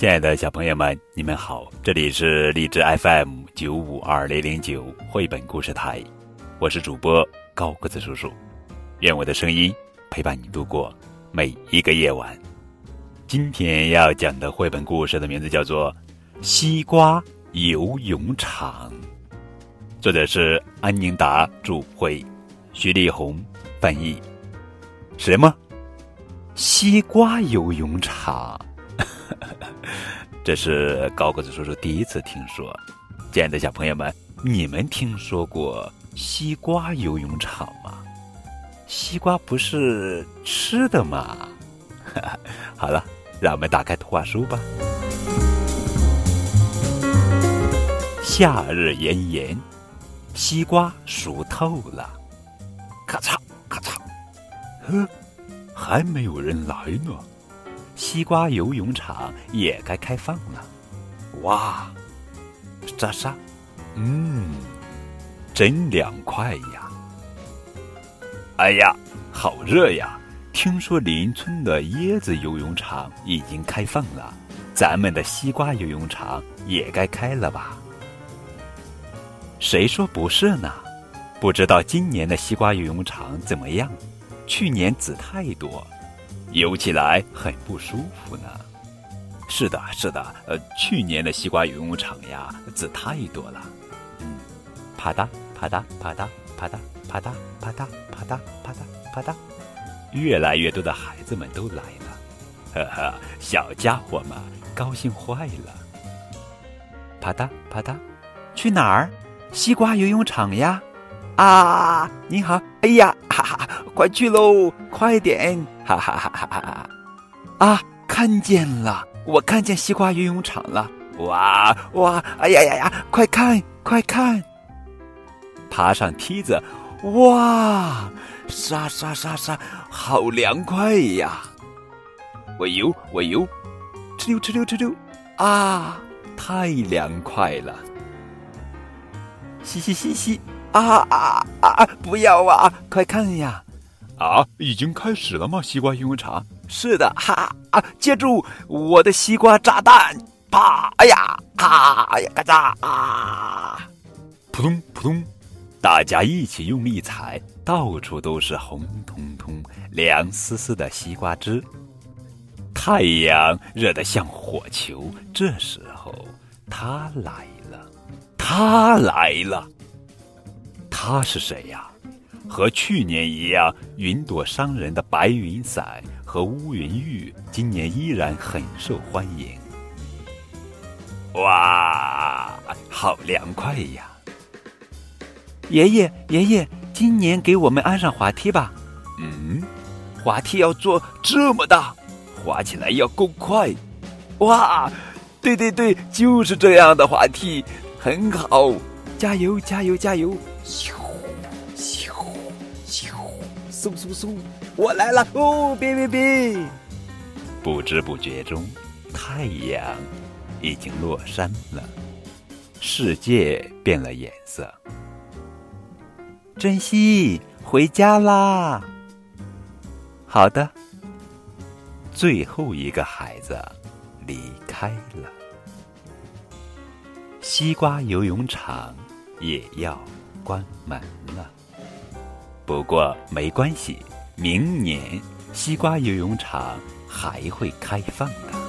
亲爱的小朋友们，你们好，这里是荔枝 FM 九五二零零九绘本故事台，我是主播高个子叔叔，愿我的声音陪伴你度过每一个夜晚。今天要讲的绘本故事的名字叫做《西瓜游泳场》，作者是安宁达著，绘，徐丽红翻译。什么？西瓜游泳场？这是高个子叔叔第一次听说。亲爱的小朋友们，你们听说过西瓜游泳场吗？西瓜不是吃的吗？好了，让我们打开图画书吧。夏日炎炎，西瓜熟透了，咔嚓咔嚓，呵，还没有人来呢。西瓜游泳场也该开放了，哇，沙沙，嗯，真凉快呀！哎呀，好热呀！听说邻村的椰子游泳场已经开放了，咱们的西瓜游泳场也该开了吧？谁说不是呢？不知道今年的西瓜游泳场怎么样？去年籽太多。游起来很不舒服呢。是的，是的，呃，去年的西瓜游泳场呀，籽太多了。嗯，啪嗒啪嗒啪嗒啪嗒啪嗒啪嗒啪嗒啪嗒啪嗒，越来越多的孩子们都来了。呵呵，小家伙们高兴坏了。啪嗒啪嗒，去哪儿？西瓜游泳场呀。啊，你好！哎呀，哈哈，快去喽，快点！哈哈哈哈哈！啊，看见了，我看见西瓜游泳场了！哇哇！哎呀呀呀！快看，快看！爬上梯子，哇！沙沙沙沙，好凉快呀！我游，我游，哧溜哧溜哧溜！啊，太凉快了！嘻嘻嘻嘻！啊啊啊！不要啊！快看呀！啊，已经开始了吗？西瓜英文茶？是的，哈啊！接住我的西瓜炸弹！啪！哎呀！啊！哎呀！嘎嚓！啊！扑通扑通！大家一起用力踩，到处都是红彤彤、凉丝丝的西瓜汁。太阳热得像火球。这时候，他来了，他来了。他是谁呀？和去年一样，云朵商人的白云伞和乌云浴今年依然很受欢迎。哇，好凉快呀！爷爷，爷爷，今年给我们安上滑梯吧。嗯，滑梯要做这么大，滑起来要够快。哇，对对对，就是这样的滑梯，很好。加油，加油，加油！嗖嗖嗖！我来了哦！别别别！不知不觉中，太阳已经落山了，世界变了颜色。珍惜，回家啦！好的。最后一个孩子离开了，西瓜游泳场也要。关门了，不过没关系，明年西瓜游泳场还会开放的。